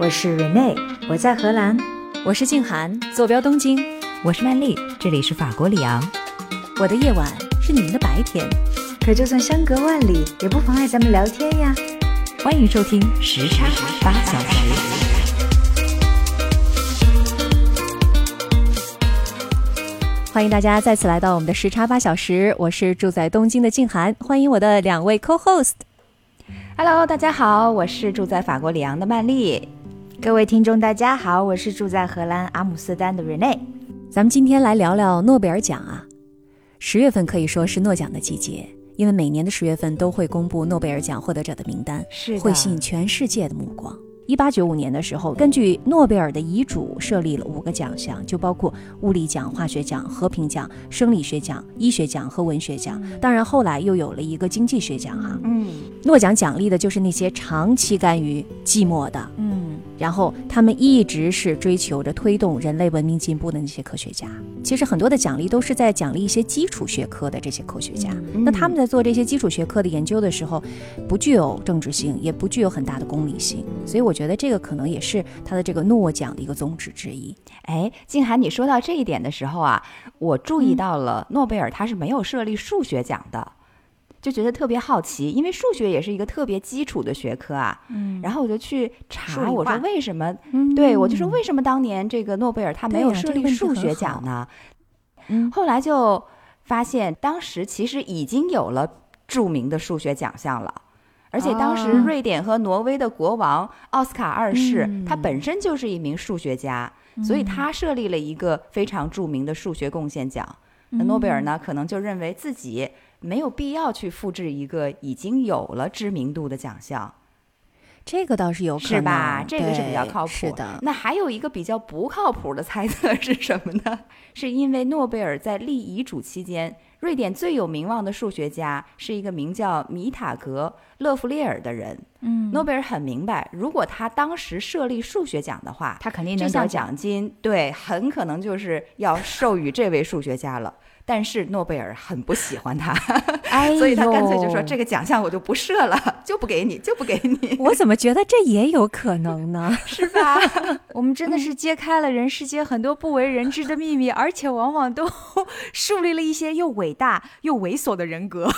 我是 Rene，我在荷兰。我是静涵，坐标东京。我是曼丽，这里是法国里昂。我的夜晚是你们的白天，可就算相隔万里，也不妨碍咱们聊天呀。欢迎收听时差八小时。欢迎大家再次来到我们的时差八小时，我是住在东京的静涵，欢迎我的两位 co-host。Hello，大家好，我是住在法国里昂的曼丽。各位听众，大家好，我是住在荷兰阿姆斯特丹的 Rene。咱们今天来聊聊诺贝尔奖啊。十月份可以说是诺奖的季节，因为每年的十月份都会公布诺贝尔奖获得者的名单，是会吸引全世界的目光。一八九五年的时候，根据诺贝尔的遗嘱设立了五个奖项，就包括物理奖、化学奖、和平奖、生理学奖、医学奖和文学奖。当然，后来又有了一个经济学奖哈。嗯，诺奖奖励的就是那些长期甘于寂寞的，嗯，然后他们一直是追求着推动人类文明进步的那些科学家。其实很多的奖励都是在奖励一些基础学科的这些科学家。那他们在做这些基础学科的研究的时候，不具有政治性，也不具有很大的功利性。所以我觉得这个可能也是他的这个诺奖的一个宗旨之一。哎，静涵，你说到这一点的时候啊，我注意到了诺贝尔他是没有设立数学奖的，就觉得特别好奇，因为数学也是一个特别基础的学科啊。嗯然后我就去查，我说为什么？嗯对我就说为什么当年这个诺贝尔他没有设立数学奖呢？嗯后来就发现，当时其实已经有了著名的数学奖项了。而且当时哦瑞典和挪威的国王奥斯卡二世，嗯他本身就是一名数学家，所以他设立了一个非常著名的数学贡献奖。那诺贝尔呢，可能就认为自己没有必要去复制一个已经有了知名度的奖项，这个倒是有可能，是吧？这个是比较靠谱。是的，那还有一个比较不靠谱的猜测是什么呢？是因为诺贝尔在立遗嘱期间，瑞典最有名望的数学家是一个名叫米塔格勒弗列尔的人。嗯诺贝尔很明白，如果他当时设立数学奖的话，他肯定这项。奖金对很可能就是要授予这位数学家了。但是诺贝尔很不喜欢他，所以他干脆就说这个奖项我就不设了，就不给你，就不给你，我怎么觉得这也有可能呢？是吧？我们真的是揭开了人世间很多不为人知的秘密，而且往往都树立了一些又伟大又猥琐的人格。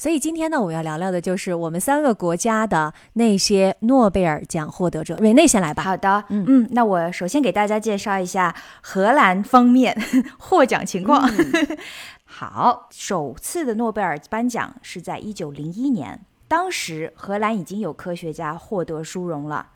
所以今天呢，我要聊聊的就是我们三个国家的那些诺贝尔奖获得者。瑞内先来吧。好的，嗯嗯，那我首先给大家介绍一下荷兰方面 获奖情况。好，首次的诺贝尔颁奖是在一九零一年，当时荷兰已经有科学家获得殊荣了，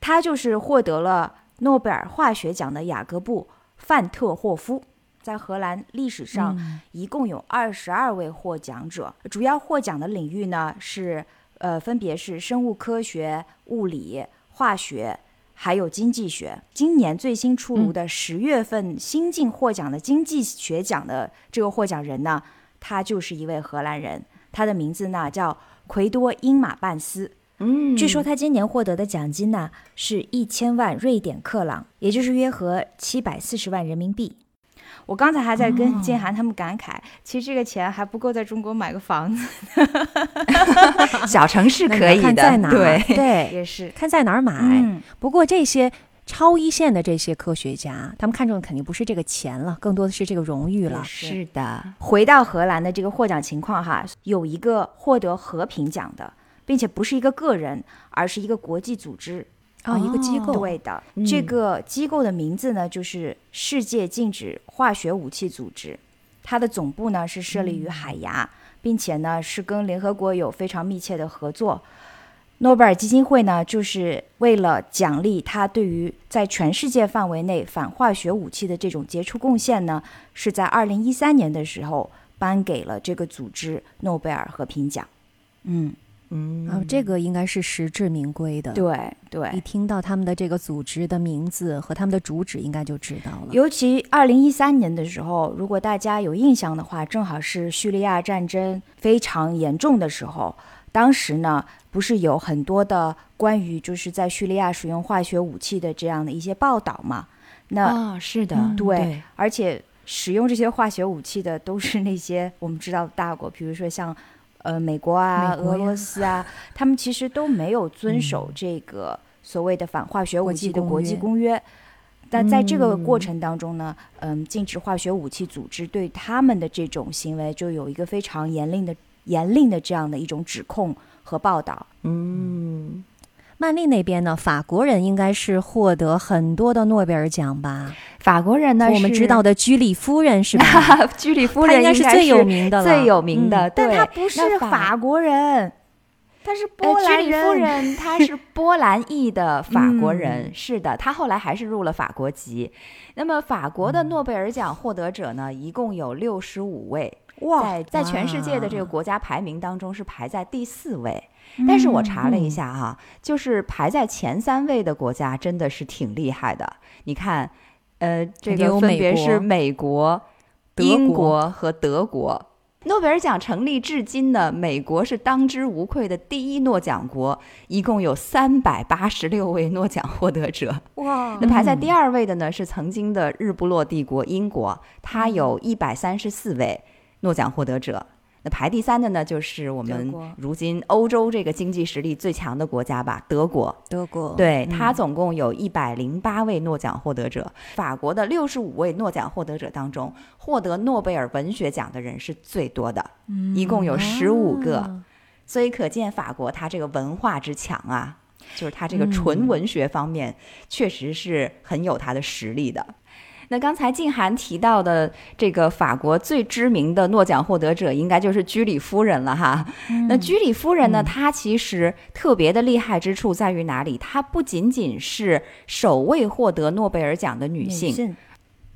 他就是获得了诺贝尔化学奖的雅各布·范特霍夫。在荷兰历史上，一共有二十二位获奖者，主要获奖的领域呢是呃，分别是生物科学、物理、化学，还有经济学。今年最新出炉的十月份新晋获奖的经济学奖的这个获奖人呢，他就是一位荷兰人，他的名字呢叫奎多因马半斯。嗯据说他今年获得的奖金呢是一千万瑞典克朗，也就是约合七百四十万人民币。我刚才还在跟建涵他们感慨，其实这个钱还不够在中国买个房子。小城市可以的，看在哪儿对，对，也是，看在哪儿买。嗯，不过这些超一线的这些科学家，他们看中的肯定不是这个钱了，更多的是这个荣誉了。是的，回到荷兰的这个获奖情况哈，有一个获得和平奖的，并且不是一个个人，而是一个国际组织。哦，一个机构。对的，嗯这个机构的名字呢就是世界禁止化学武器组织，它的总部呢是设立于海牙，并且呢是跟联合国有非常密切的合作。诺贝尔基金会呢，就是为了奖励他对于在全世界范围内反化学武器的这种杰出贡献呢，是在二零一三年的时候颁给了这个组织诺贝尔和平奖。嗯，嗯然后，这个应该是实至名归的。，对对，一听到他们的这个组织的名字和他们的主旨，应该就知道了。尤其二零一三年的时候，如果大家有印象的话，正好是叙利亚战争非常严重的时候。当时呢，不是有很多的关于就是在叙利亚使用化学武器的这样的一些报道嘛？那、啊，是的，嗯对而且使用这些化学武器的都是那些我们知道的大国，比如说像呃美国啊、国俄罗斯啊，他们其实都没有遵守这个所谓的反化学武器的国际公约。但在这个过嗯程当中呢，嗯，禁止化学武器组织对他们的这种行为就有一个非常严令的、严令的这样的一种指控和报道。嗯，曼丽那边呢，法国人应该是获得很多的诺贝尔奖吧？法国人呢，我们知道的居里夫人是吧？居里夫人应该是最有名的了，最有名的，嗯但她不是法国人，他是波呃，兰居里夫人 她是波兰裔的法国人，嗯是的，她后来还是入了法国籍。那么法国的诺贝尔奖获得者呢，一共有六十五位，哇，在在全世界的这个国家排名当中是排在第四位。但是我查了一下哈、就是排在前三位的国家真的是挺厉害的。你看，呃，这个分别美国是美国、德英国国和德国。诺贝尔奖成立至今呢，美国是当之无愧的第一诺奖国，一共有三百八十六位诺奖获得者。哇那排在第二位的呢是曾经的日不落帝国英国，它有一百三十四位诺奖获得者。那排第三的呢，就是我们如今欧洲这个经济实力最强的国家吧，德国。德国对，嗯它总共有一百零八位诺奖获得者。法国的六十五位诺奖获得者当中，获得诺贝尔文学奖的人是最多的，一共有十五个。啊所以可见法国它这个文化之强啊，就是它这个嗯纯文学方面确实是很有它的实力的。那刚才静涵提到的这个法国最知名的诺奖获得者，应该就是居里夫人了哈。那居里夫人呢，她其实特别的厉害之处在于哪里？她不仅仅是首位获得诺贝尔奖的女性，性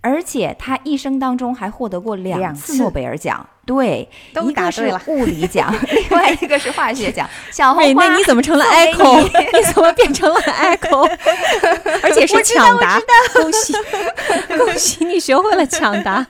而且他一生当中还获得过两两次次诺贝尔奖。对，都一个是物理奖，另外一个是化学奖。小红喂，花，那你怎么成了 echo？你你怎么变成了 echo？而且是抢答，恭喜 恭喜你学会了抢答。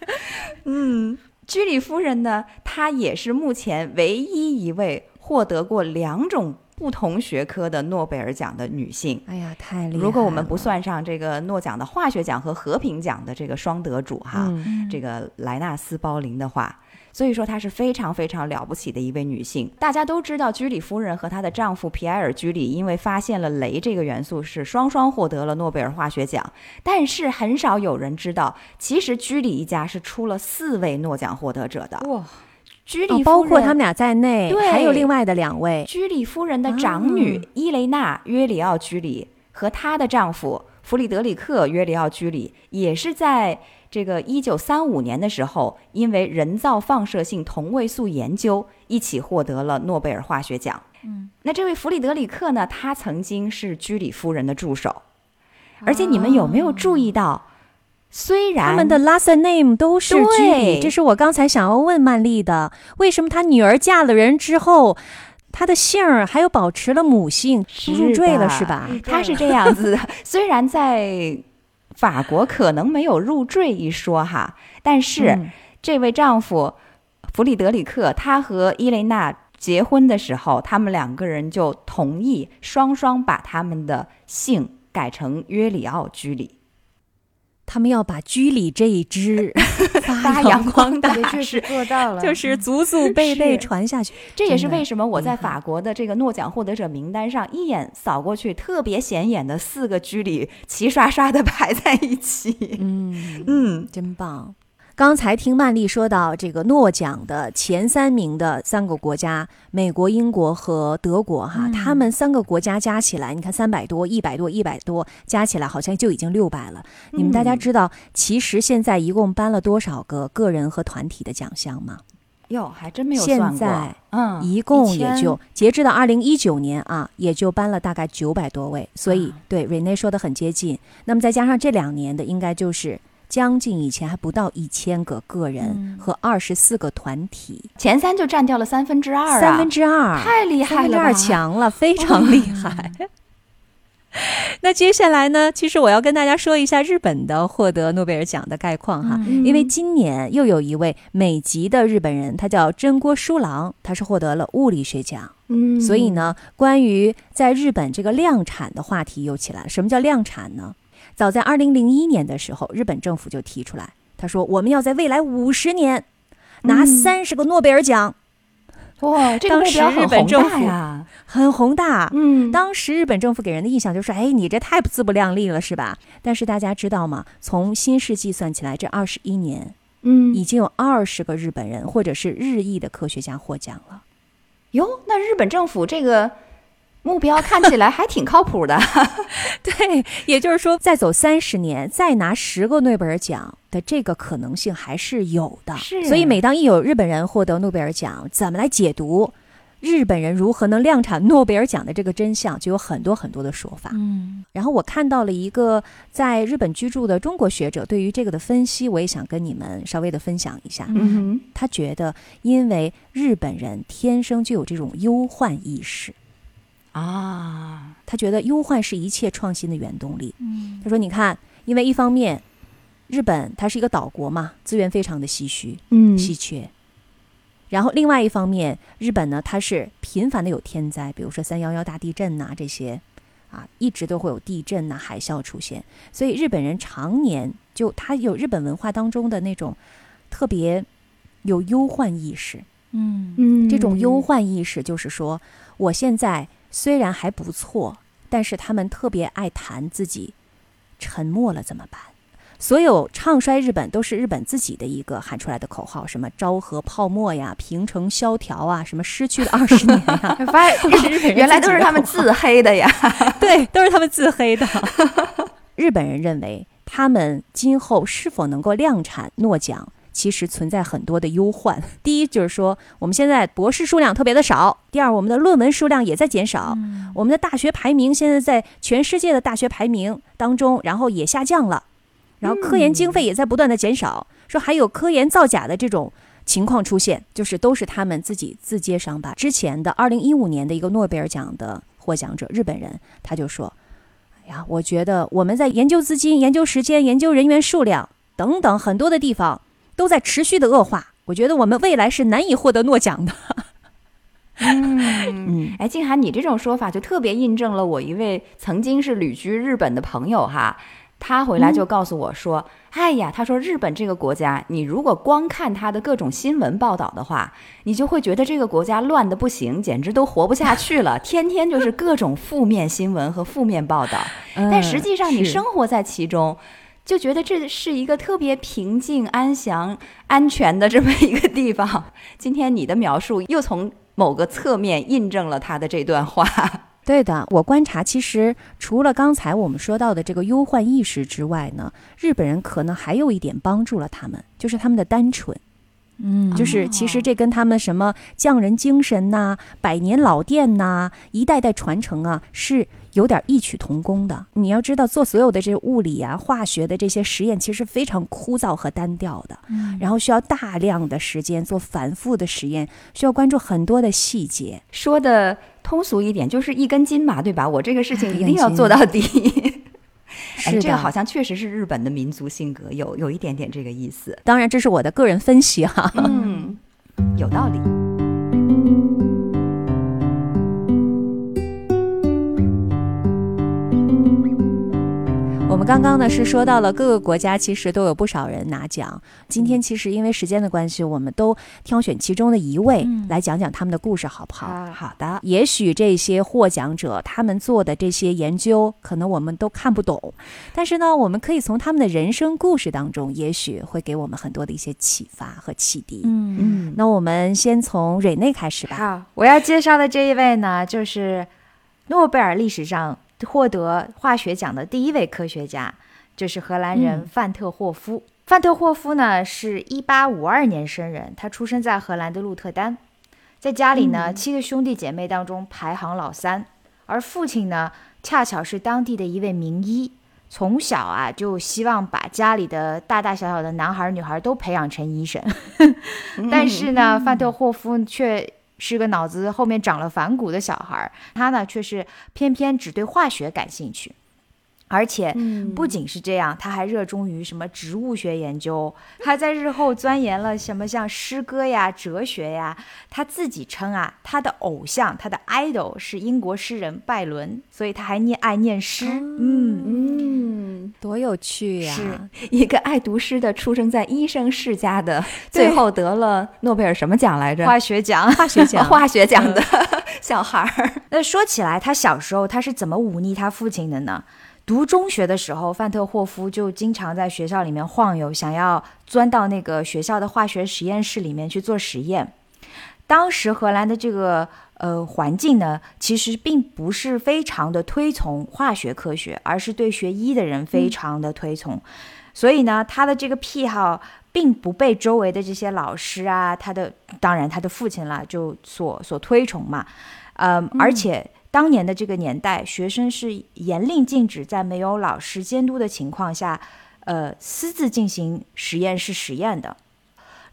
嗯，居里夫人呢，她也是目前唯一一位获得过两种不同学科的诺贝尔奖的女性。哎呀，太厉害了！如果我们不算上这个诺奖的化学奖和和平奖的这个双得主哈，嗯这个莱纳斯鲍林的话，所以说她是非常非常了不起的一位女性。大家都知道，居里夫人和她的丈夫皮埃尔·居里因为发现了镭这个元素，是双双获得了诺贝尔化学奖。但是很少有人知道，其实居里一家是出了四位诺奖获得者的。哇，居里、哦包括他们俩在内，对还有另外的两位。居里夫人的长女、啊伊雷娜·约里奥·居里和她的丈夫弗里德里克·约里奥·居里，也是在这个一九三五年的时候，因为人造放射性同位素研究一起获得了诺贝尔化学奖。嗯，那这位弗里德里克呢，他曾经是居里夫人的助手，而且你们有没有注意到，虽然他们的 last name 都是居里，对这是我刚才想要问曼丽的。为什么她女儿嫁了人之后，她的姓儿还有保持了母姓，不入赘了是吧？她是这样子的，虽然在法国可能没有入赘一说哈，但是嗯这位丈夫弗里德里克，他和伊蕾娜结婚的时候，他们两个人就同意双双把他们的姓改成约里奥居里，他们要把居里这一支 发发扬扬光大，光大也确实做到了，就是祖祖辈辈传下去。这也是为什么我在法国的这个诺奖获得者名单上一眼扫过去，特别显眼的四个居里齐刷刷的 排在一起。嗯，嗯，真棒。刚才听曼丽说到这个诺奖的前三名的三个国家，美国、英国和德国哈，嗯他们三个国家加起来，你看三百多、一百多、一百多，加起来好像就已经六百了。你们大家嗯知道，其实现在一共颁了多少个个人和团体的奖项吗？哟，还真没有现算过。在嗯，一共也1000就截至到二零一九年啊，也就颁了大概九百多位，所以啊对 Rene 说的很接近。那么再加上这两年的，应该就是将近以前还不到一千个个人嗯和二十四个团体，前三就占掉了三分之二啊，三分之二，太厉害了吧，三分之二强了，非常厉害。那接下来呢？其实我要跟大家说一下日本的获得诺贝尔奖的概况哈，嗯因为今年又有一位美籍的日本人，他叫真锅书郎，他是获得了物理学奖。嗯，所以呢，关于在日本这个量产的话题又起来了。什么叫量产呢？早在二零零一年的时候，日本政府就提出来，他说我们要在未来五十年拿嗯三十个诺贝尔奖。哇，这个目标很宏大呀，很宏大。嗯，当时日本政府给人的印象就是，哎，你这太自不量力了，是吧？但是大家知道吗？从新世纪算起来，这二十一年嗯已经有二十个日本人或者是日裔的科学家获奖了。哟，那日本政府这个目标看起来还挺靠谱的。对，也就是说，再走三十年，再拿十个诺贝尔奖的这个可能性还是有的。是所以每当一有日本人获得诺贝尔奖，怎么来解读日本人如何能量产诺贝尔奖的这个真相，就有很多很多的说法。嗯然后我看到了一个在日本居住的中国学者对于这个的分析，我也想跟你们稍微的分享一下。嗯他觉得，因为日本人天生就有这种忧患意识，哼啊，他觉得忧患是一切创新的原动力。嗯他说：“你看，因为一方面，日本它是一个岛国嘛，资源非常的稀虚、嗯稀缺。然后另外一方面，日本呢，它是频繁的有天灾，比如说三幺幺大地震呐、这些，啊，一直都会有地震呐、海啸出现。所以日本人常年就他有日本文化当中的那种特别有忧患意识。嗯嗯这种忧患意识就是说，我现在虽然还不错，但是他们特别爱谈自己沉默了怎么办？所有唱衰日本都是日本自己的一个喊出来的口号，什么昭和泡沫呀、平成萧条啊，什么失去的二十年呀，发现日 本原来都是他们自黑的呀。对，都是他们自黑的。日本人认为，他们今后是否能够量产诺奖，其实存在很多的忧患。第一就是说，我们现在博士数量特别的少；第二，我们的论文数量也在减少；我们的大学排名现在在全世界的大学排名当中，然后也下降了。然后科研经费也在不断的减少，说还有科研造假的这种情况出现，就是都是他们自己自揭伤疤。之前的二零一五年的一个诺贝尔奖的获奖者，日本人他就说：“哎呀，我觉得我们在研究资金、研究时间、研究人员数量等等很多的地方都在持续的恶化，我觉得我们未来是难以获得诺奖的。” 嗯哎，静涵，你这种说法就特别印证了我一位曾经是旅居日本的朋友哈，他回来就告诉我说：“哎呀，他说日本这个国家，你如果光看他的各种新闻报道的话，你就会觉得这个国家乱的不行，简直都活不下去了，天天就是各种负面新闻和负面报道。但实际上，你生活在其中。”就觉得这是一个特别平静、安详、安全的这么一个地方。今天你的描述又从某个侧面印证了他的这段话。对的，我观察，其实除了刚才我们说到的这个忧患意识之外呢，日本人可能还有一点帮助了他们，就是他们的单纯。嗯就是其实这跟他们什么匠人精神呐、百年老店呐、一代代传承啊，是有点异曲同工的。你要知道，做所有的这物理啊、化学的这些实验，其实非常枯燥和单调的，然后需要大量的时间做反复的实验，需要关注很多的细节。说的通俗一点，就是一根筋嘛，对吧？我这个事情一 一定要做到底。哎，是的，这个好像确实是日本的民族性格，有有一点点这个意思。当然这是我的个人分析哈。嗯，有道理。我们刚刚呢是说到了各个国家其实都有不少人拿奖。今天其实因为时间的关系，我们都挑选其中的一位嗯来讲讲他们的故事，好不好？啊好的，也许这些获奖者他们做的这些研究，可能我们都看不懂，但是呢，我们可以从他们的人生故事当中，也许会给我们很多的一些启发和启迪。嗯嗯，那我们先从蕊内开始吧。好，我要介绍的这一位呢，就是诺贝尔历史上获得化学奖的第一位科学家，就是荷兰人嗯。范特霍夫。范特霍夫呢是一八五二年生人，他出生在荷兰的鹿特丹，在家里呢、七个兄弟姐妹当中排行老三，而父亲呢恰巧是当地的一位名医。从小啊，就希望把家里的大大小小的男孩、女孩都培养成医生，但是呢，范特霍夫却是个脑子后面长了反骨的小孩儿，他呢却是偏偏只对化学感兴趣，而且不仅是这样，他还热衷于什么植物学研究，他在日后钻研了什么像诗歌呀、哲学呀。他自己称啊，他的偶像，他的 idol 是英国诗人拜伦，所以他还念爱念诗。嗯，嗯，嗯，多有趣呀！是一个爱读诗的，出生在医生世家的，最后得了诺贝尔什么奖来着？化学奖，化学奖，化学奖的 小孩儿。那说起来，他小时候他是怎么忤逆他父亲的呢？读中学的时候，范特霍夫就经常在学校里面晃悠，想要钻到那个学校的化学实验室里面去做实验。当时荷兰的这个呃环境呢，其实并不是非常的推崇化学科学，而是对学医的人非常的推崇。所以呢，他的这个癖好并不被周围的这些老师啊，他的当然他的父亲啦，就所所推崇嘛。呃，而且。当年的这个年代，学生是严令禁止在没有老师监督的情况下，呃，私自进行实验室实验的。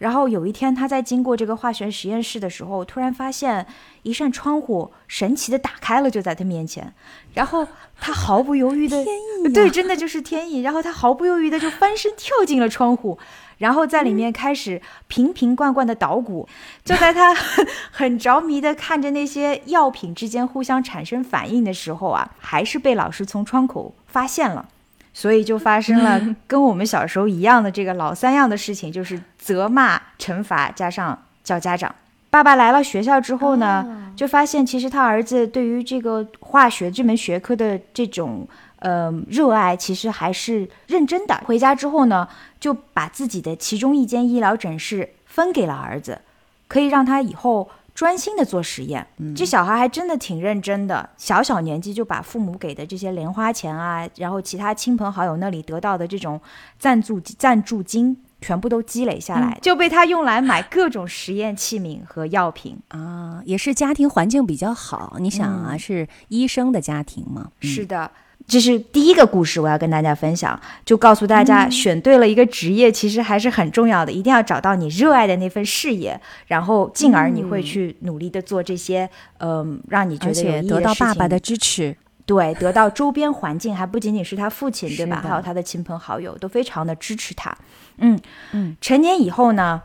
然后有一天，他在经过这个化学实验室的时候，突然发现一扇窗户神奇的打开了，就在他面前。然后他毫不犹豫的，对，真的就是天意。然后他毫不犹豫的就翻身跳进了窗户。然后在里面开始瓶瓶罐罐的捣鼓，就在他很着迷的看着那些药品之间互相产生反应的时候啊，还是被老师从窗口发现了，所以就发生了 跟我们小时候一样的这个老三样的事情，就是责骂、惩罚加上叫家长。爸爸来了学校之后呢，就发现其实他儿子对于这个化学这门学科的这种。呃，热爱其实还是认真的。回家之后呢，就把自己的其中一间医疗诊室分给了儿子，可以让他以后专心的做实验。这小孩还真的挺认真的，小小年纪就把父母给的这些零花钱啊，然后其他亲朋好友那里得到的这种赞助赞助金，全部都积累下来，就被他用来买各种实验器皿和药品啊。也是家庭环境比较好，你想啊，是医生的家庭嘛？是的。这是第一个故事，我要跟大家分享，就告诉大家，选对了一个职业，其实还是很重要的，一定要找到你热爱的那份事业，然后进而你会去努力的做这些，嗯，让你觉得有意义得到爸爸的支持，对，得到周边环境，还不仅仅是他父亲，对吧？还有他的亲朋好友都非常的支持他。嗯嗯，成年以后呢，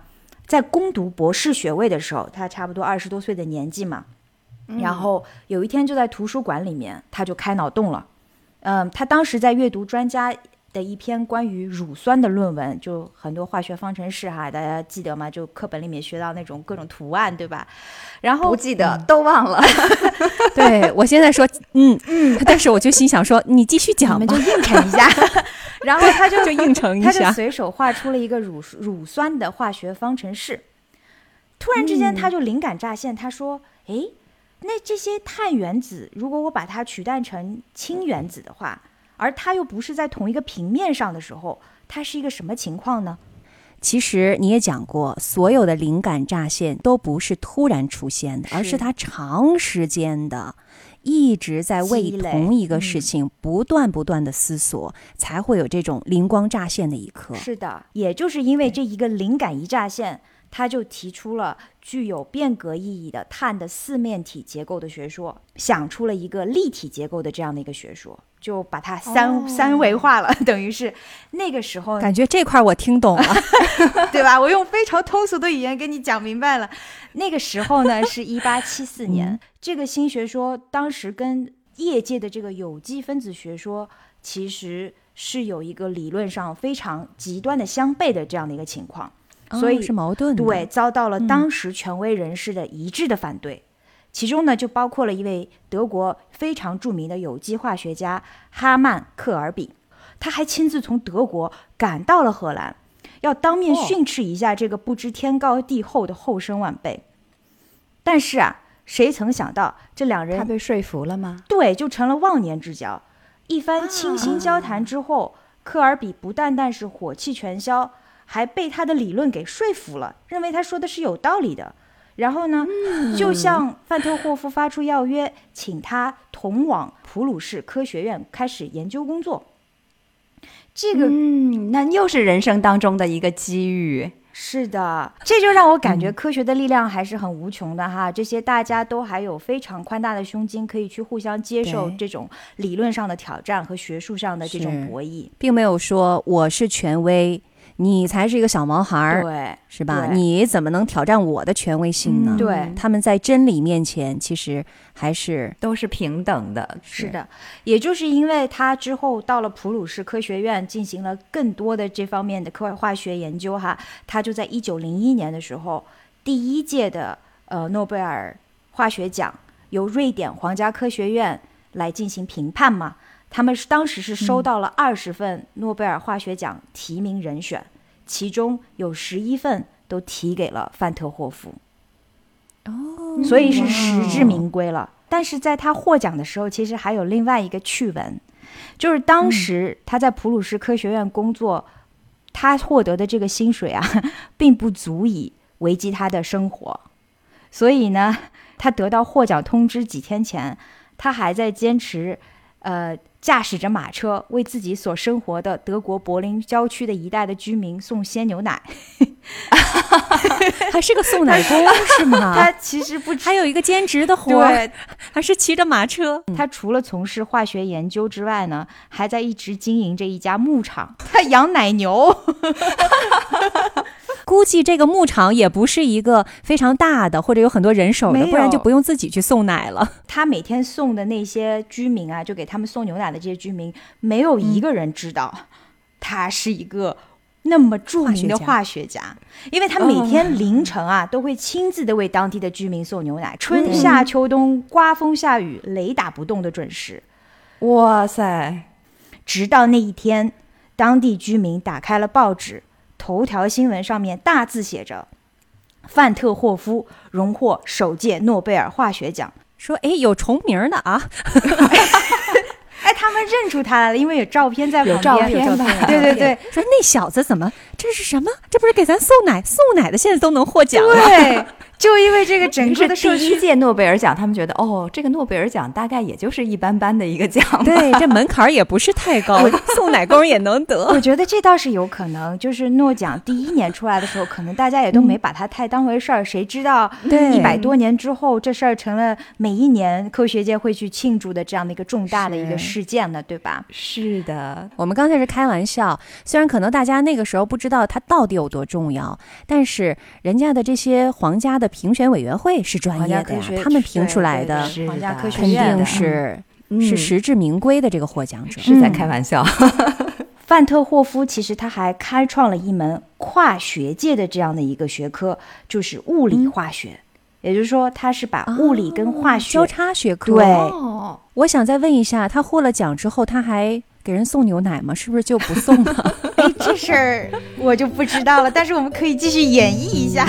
在攻读博士学位的时候，他差不多二十多岁的年纪嘛，然后有一天就在图书馆里面，他就开脑洞了。嗯，他当时在阅读专家的一篇关于乳酸的论文，就很多化学方程式哈，大家记得吗？就课本里面学到那种各种图案，对吧？然后不记得，都忘了。对我现在说，嗯嗯，但是我就心想说，你继续讲，你们就应承一下。然后他就 就应承一下，他就随手画出了一个乳乳酸的化学方程式。突然之间，他就灵感乍现，他说：“哎。”那这些碳原子，如果我把它取代成氢原子的话，而它又不是在同一个平面上的时候，它是一个什么情况呢？其实你也讲过，所有的灵感乍现都不是突然出现的，而是它长时间的一直在为同一个事情不断不断的思索，才会有这种灵光乍现的一刻。是的，也就是因为这一个灵感一乍现。他就提出了具有变革意义的碳的四面体结构的学说，想出了一个立体结构的这样的一个学说，就把它三三维化了，等于是那个时候感觉这块我听懂了，对吧？我用非常通俗的语言跟你讲明白了。那个时候呢，是一八七四年，这个新学说当时跟业界的这个有机分子学说其实是有一个理论上非常极端的相悖的这样的一个情况。所以是矛盾的，对，遭到了当时权威人士的一致的反对，其中呢就包括了一位德国非常著名的有机化学家哈曼克尔比，他还亲自从德国赶到了荷兰，要当面训斥一下这个不知天高地厚的后生晚辈。但是啊，谁曾想到这两人他被说服了吗？对，就成了忘年之交。一番倾心交谈之后，科尔比不单单是火气全消。还被他的理论给说服了，认为他说的是有道理的。然后呢，就向范特霍夫发出邀约，请他同往普鲁士科学院开始研究工作。这个，嗯，那又是人生当中的一个机遇。是的，这就让我感觉科学的力量还是很无穷的哈。这些大家都还有非常宽大的胸襟，可以去互相接受这种理论上的挑战和学术上的这种博弈，并没有说我是权威。你才是一个小毛孩儿，对是吧？你怎么能挑战我的权威性呢？嗯对他们在真理面前，其实还是都是平等的，是的，也就是因为他之后到了普鲁士科学院进行了更多的这方面的科化学研究哈，他就在一九零一年的时候，第一届的呃诺贝尔化学奖由瑞典皇家科学院来进行评判嘛，他们是当时是收到了二十份诺贝尔化学奖提名人选，其中有十一份都提给了范特霍夫。哦。所以是实至名归了。但是在他获奖的时候，其实还有另外一个趣闻，就是当时他在普鲁士科学院工作，他获得的这个薪水啊，并不足以维系他的生活，所以呢，他得到获奖通知几天前，他还在坚持，呃。驾驶着马车为自己所生活的德国柏林郊区的一带的居民送鲜牛奶，还是个送奶工是吗？他其实不还有一个兼职的活儿，对还是骑着马车。他除了从事化学研究之外呢，还在一直经营着一家牧场，他养奶牛。估计这个牧场也不是一个非常大的，或者有很多人手的，不然就不用自己去送奶了。他每天送的那些居民啊，就给他们送牛奶的这些居民，没有一个人知道、他是一个那么著名的化学家，因为他每天凌晨啊、都会亲自的为当地的居民送牛奶，春夏秋冬，刮风下雨，雷打不动的准时。哇塞，直到那一天，当地居民打开了报纸，头条新闻上面大字写着：“范特霍夫荣获首届诺贝尔化学奖。说，哎，有重名的啊，” 哎，他们认出他来了，因为有照片在旁边。有照片对对对说那小子怎么这是什么？这不是给咱送奶送奶的，现在都能获奖了。对，就因为这个整个的社区是第一届诺贝尔奖，他们觉得哦，这个诺贝尔奖大概也就是一般般的一个奖。对，这门槛儿也不是太高，送奶工也能得。我觉得这倒是有可能，就是诺奖第一年出来的时候，可能大家也都没把它太当回事儿。谁知道对一百多年之后，这事儿成了每一年科学界会去庆祝的这样的一个重大的一个事件呢，对吧？是的，我们刚才是开玩笑，虽然可能大家那个时候不知道它到底有多重要，但是人家的这些皇家的评选委员会是专业的呀，他们评出来的是皇家肯定是、嗯是实至名归的这个获奖者。是在开玩笑。范特霍夫其实他还开创了一门跨学界的这样的一个学科，就是物理化学。也就是说，他是把物理跟化学、交叉学科。对哦，我想再问一下，他获了奖之后，他还给人送牛奶吗？是不是就不送了？哎，这事儿我就不知道了，但是我们可以继续演绎一下。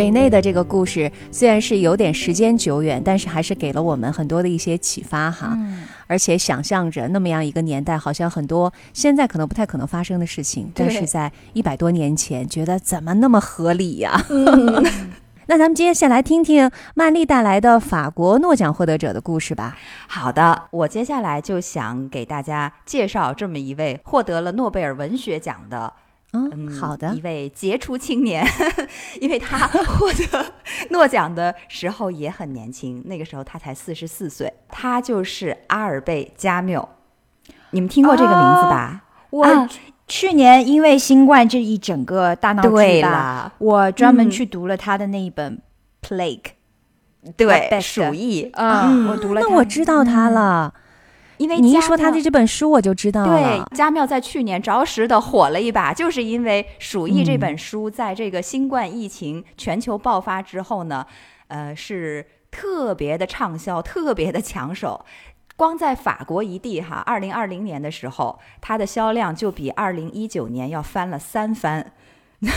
瑞内的这个故事虽然是有点时间久远，但是还是给了我们很多的一些启发哈。嗯，而且想象着那么样一个年代，好像很多现在可能不太可能发生的事情，但是在一百多年前，觉得怎么那么合理呀、那咱们接下来听听曼丽带来的法国诺奖获得者的故事吧。好的，我接下来就想给大家介绍这么一位获得了诺贝尔文学奖的。嗯，嗯，好的一，位杰出青年，因为他获得诺奖的时候也很年轻，那个时候他才四十四岁，他就是阿尔贝·加缪。你们听过这个名字吧？我啊去年因为新冠这一整个大闹对剧吧，我专门嗯去读了他的那一本《Plague》。对，鼠疫，啊，我读了他。那我知道他了。因为你一说他的这本书，我就知道对了。，加缪在去年着实的火了一把，就是因为《鼠疫》这嗯本书在这个新冠疫情全球爆发之后呢，呃，是特别的畅销，特别的抢手。光在法国一地哈，二零二零年的时候，它的销量就比二零一九年要翻了三番，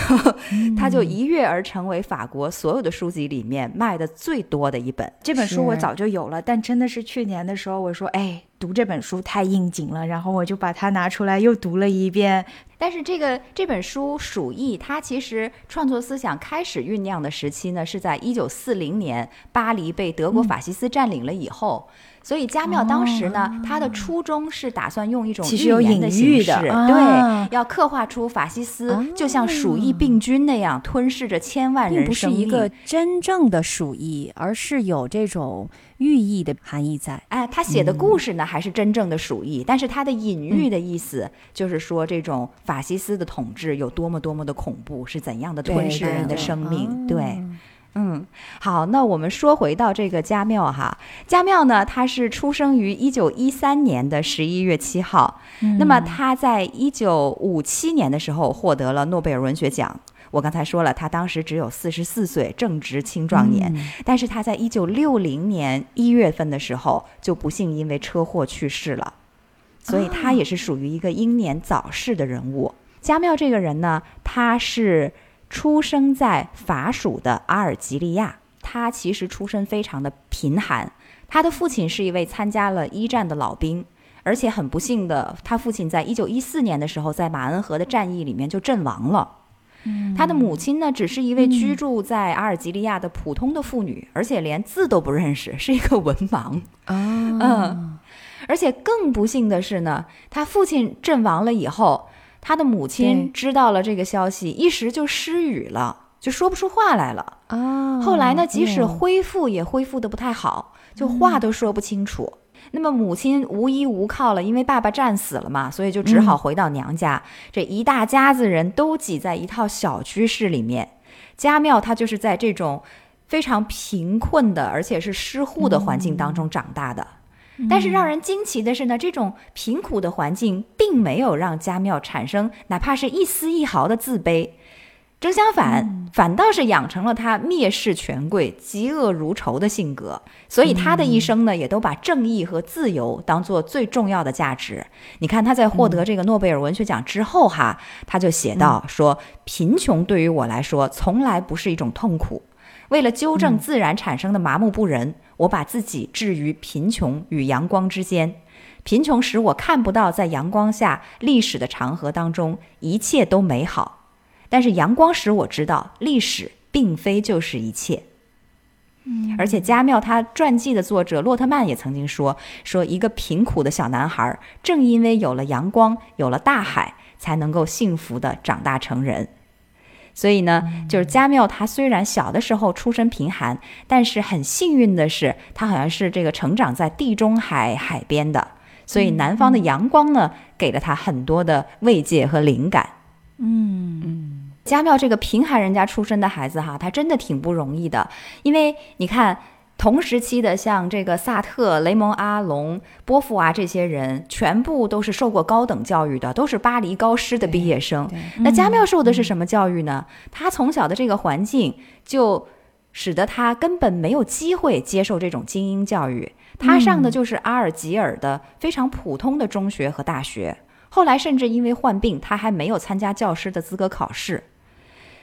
它就一跃而成为法国所有的书籍里面卖的最多的一本。这本书我早就有了，但真的是去年的时候，我说，哎，读这本书太应景了，然后我就把它拿出来又读了一遍。但是这个这本书《鼠疫》，它其实创作思想开始酝酿的时期呢，是在一九四零年巴黎被德国法西斯占领了以后。所以家庙当时呢，他的初衷是打算用一种隐喻形式，对，要刻画出法西斯就像鼠疫病菌那样吞噬着千万并不是。一个真正的鼠疫，而是有这种寓意的含义在。哎，他写的故事呢，还是真正的鼠疫，但是他的隐喻的意思就是说，这种法西斯的统治有多么多么的恐怖，是怎样的吞噬人的生命。对，嗯，好，那我们说回到这个家庙哈，家庙呢，他是出生于一九一三年的十一月七号，那么他在一九五七年的时候获得了诺贝尔文学奖。我刚才说了，他当时只有四十四岁，正值青壮年。但是他在一九六零年一月份的时候，就不幸因为车祸去世了，所以他也是属于一个英年早逝的人物。加缪这个人呢，他是出生在法属的阿尔及利亚，他其实出身非常的贫寒，他的父亲是一位参加了一战的老兵。而且很不幸的，他父亲在一九一四年的时候，在马恩河的战役里面就阵亡了。他的母亲呢，只是一位居住在阿尔及利亚的普通的妇女，而且连字都不认识，是一个文盲。哦，嗯，而且更不幸的是呢，他父亲阵亡了以后，他的母亲知道了这个消息，一时就失语了，就说不出话来了。啊，后来呢，即使哦恢复也恢复的不太好，就话都说不清楚。那么母亲无依无靠了，因为爸爸战死了嘛，所以就只好回到娘家。这一大家子人都挤在一套小居室里面。家庙它就是在这种非常贫困的，而且是失户的环境当中长大的。但是让人惊奇的是呢，这种贫苦的环境并没有让家庙产生哪怕是一丝一毫的自卑，正相反，反倒是养成了他蔑视权贵、嫉恶如仇的性格。所以他的一生呢，也都把正义和自由当做最重要的价值。你看他在获得这个诺贝尔文学奖之后哈，他就写到说：“贫穷对于我来说从来不是一种痛苦。为了纠正自然产生的麻木不仁，我把自己置于贫穷与阳光之间。贫穷使我看不到在阳光下历史的长河当中一切都美好，但是阳光使我知道历史并非就是一切。”而且加缪他传记的作者洛特曼也曾经说：“说一个贫苦的小男孩，正因为有了阳光，有了大海，才能够幸福的长大成人。”所以呢，就是加缪他虽然小的时候出身贫寒，但是很幸运的是，他好像是这个成长在地中海海边的，所以南方的阳光呢，给了他很多的慰藉和灵感。嗯。嗯。加缪这个贫寒人家出身的孩子哈，他真的挺不容易的，因为你看。同时期的像这个萨特、雷蒙阿隆、波伏娃这些人，全部都是受过高等教育的，都是巴黎高师的毕业生。那加缪受的是什么教育呢？他从小的这个环境就使得他根本没有机会接受这种精英教育。他上的就是阿尔及尔的非常普通的中学和大学。后来甚至因为患病，他还没有参加教师的资格考试。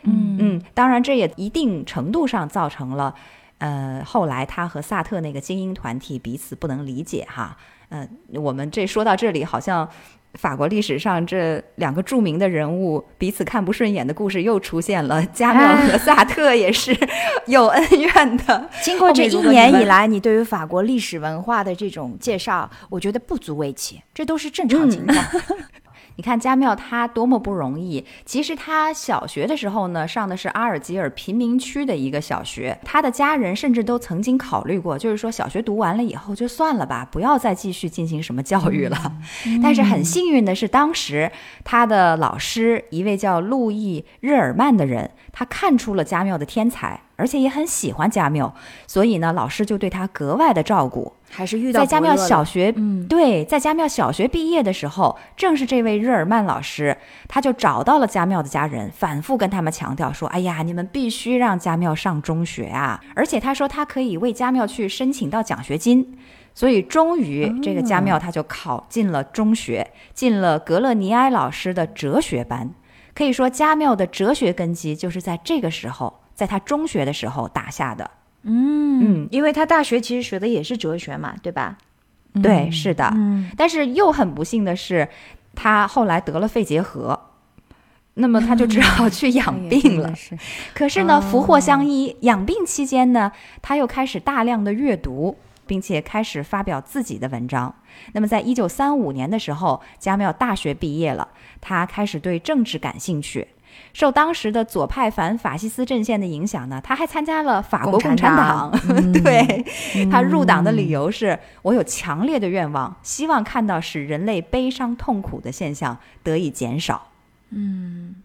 嗯嗯，当然这也一定程度上造成了，呃，后来他和萨特那个精英团体彼此不能理解哈。嗯、我们这说到这里，好像法国历史上这两个著名的人物彼此看不顺眼的故事又出现了。加缪和萨特也是 有恩怨的。经过这一年以来，你对于法国历史文化的这种介绍，我觉得不足为奇，这都是正常情况。你看加缪他多么不容易。其实他小学的时候呢，上的是阿尔及尔贫民区的一个小学，他的家人甚至都曾经考虑过，就是说小学读完了以后就算了吧，不要再继续进行什么教育了。但是很幸运的是，当时他的老师一位叫路易日耳曼的人，他看出了加缪的天才，而且也很喜欢加缪，所以呢，老师就对他格外的照顾。还是遇到在加缪伯乐了小学，嗯对，在加缪小学毕业的时候，正是这位日耳曼老师，他就找到了加缪的家人，反复跟他们强调说：“哎呀，你们必须让加缪上中学啊！”而且他说他可以为加缪去申请到奖学金。所以，终于这个加缪他就考进了中学，进了格勒尼埃老师的哲学班。可以说，加缪的哲学根基就是在这个时候，在他中学的时候打下的。嗯，因为他大学其实学的也是哲学嘛，对吧？对，是的。嗯，但是又很不幸的是，他后来得了肺结核，那么他就只好去养 病了。是可是呢，福祸相依，养病期间呢，他又开始大量的阅读，并且开始发表自己的文章。那么，在一九三五年的时候，加缪大学毕业了，他开始对政治感兴趣。受当时的左派反法西斯阵线的影响呢，他还参加了法国共产党。对他入党的理由是：我有强烈的愿望，希望看到使人类悲伤痛苦的现象得以减少。嗯。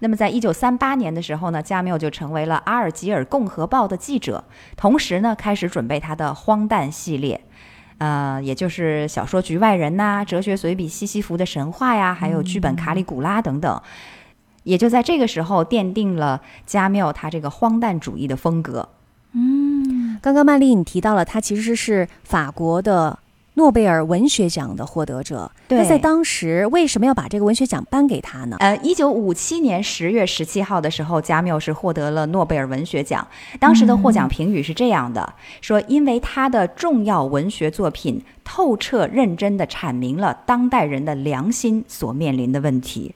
那么，在一九三八年的时候呢，加缪就成为了《阿尔及尔共和报》的记者，同时呢，开始准备他的荒诞系列，呃，也就是小说《局外人》呐，哲学随笔《西西弗的神话》呀，还有剧本《卡里古拉》等等。也就在这个时候，奠定了加缪他这个荒诞主义的风格。嗯，刚刚曼丽你提到了，他其实是法国的诺贝尔文学奖的获得者。那在当时为什么要把这个文学奖颁给他呢？呃，一九五七年十月十七号的时候，加缪是获得了诺贝尔文学奖。当时的获奖评语是这样的：说因为他的重要文学作品透彻认真地阐明了当代人的良心所面临的问题。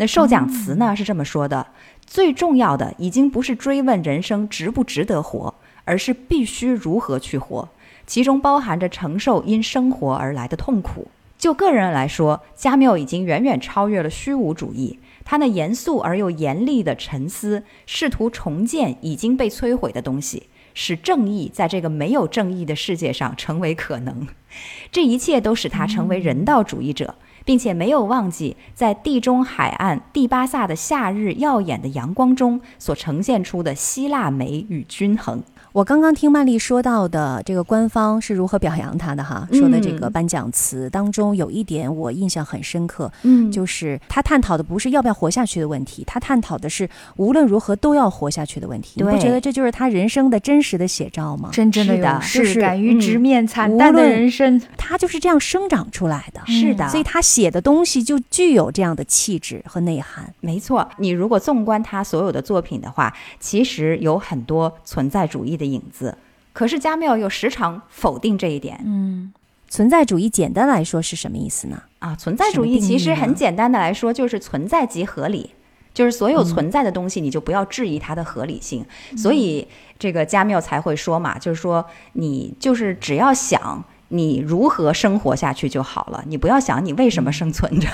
那授奖词呢是这么说的：最重要的已经不是追问人生值不值得活，而是必须如何去活，其中包含着承受因生活而来的痛苦。就个人来说，加缪已经远远超越了虚无主义，他那严肃而又严厉的沉思，试图重建已经被摧毁的东西，使正义在这个没有正义的世界上成为可能。这一切都使他成为人道主义者。并且没有忘记，在地中海岸蒂巴萨的夏日耀眼的阳光中所呈现出的希腊美与均衡。我刚刚听曼丽说到的这个官方是如何表扬他的哈，说的这个颁奖词当中有一点我印象很深刻，嗯，就是他探讨的不是要不要活下去的问题，他探讨的是无论如何都要活下去的问题。你不觉得这就是他人生的真实的写照吗？真正的是敢于直面惨淡的人生，他就是这样生长出来的。是的，所以他写的东西就具有这样的气质和内涵。没错，你如果纵观他所有的作品的话，其实有很多存在主义的。影子，可是加缪又时常否定这一点。嗯，存在主义简单来说是什么意思呢？啊，存在主义其实很简单的来说就是存在即合理，就是所有存在的东西你就不要质疑它的合理性。所以这个加缪才会说嘛，就是说你就是只要想你如何生活下去就好了，你不要想你为什么生存着。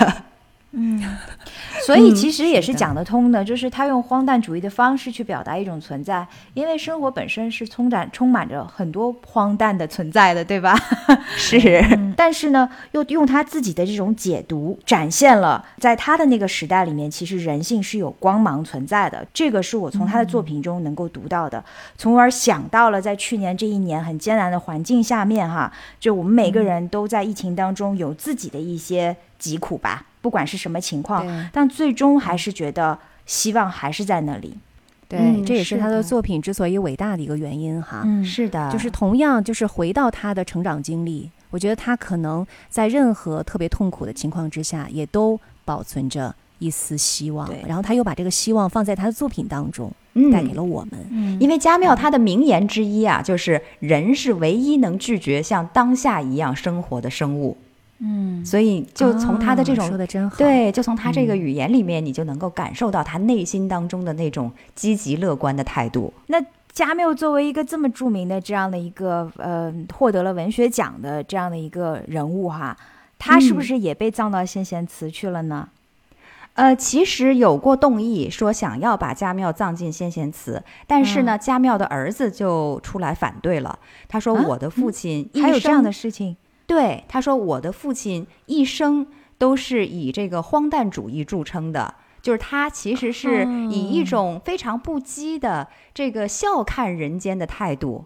嗯，所以其实也是讲得通的，就是他用荒诞主义的方式去表达一种存在，因为生活本身是充满充满着很多荒诞的存在的，对吧？是，但是呢，又用他自己的这种解读，展现了在他的那个时代里面，其实人性是有光芒存在的。这个是我从他的作品中能够读到的，从而想到了在去年这一年很艰难的环境下面，哈，就我们每个人都在疫情当中有自己的一些疾苦吧。不管是什么情况，但最终还是觉得希望还是在那里。对，这也是他的作品之所以伟大的一个原因哈。嗯，是的，就是同样就是回到他的成长经历，我觉得他可能在任何特别痛苦的情况之下，也都保存着一丝希望。然后他又把这个希望放在他的作品当中，带给了我们。嗯，因为加缪他的名言之一啊，就是人是唯一能拒绝像当下一样生活的生物。嗯，所以就从他的这种说的真好，对，就从他这个语言里面，你就能够感受到他内心当中的那种积极乐观的态度。那加缪作为一个这么著名的这样的一个呃获得了文学奖的这样的一个人物哈，他是不是也被葬到先贤祠去了呢？呃，其实有过动议说想要把加缪葬进先贤祠，但是呢，加缪的儿子就出来反对了。他说：“我的父亲还有这样的事情。”对，他说：“我的父亲一生都是以这个荒诞主义著称的，就是他其实是以一种非常不羁的这个笑看人间的态度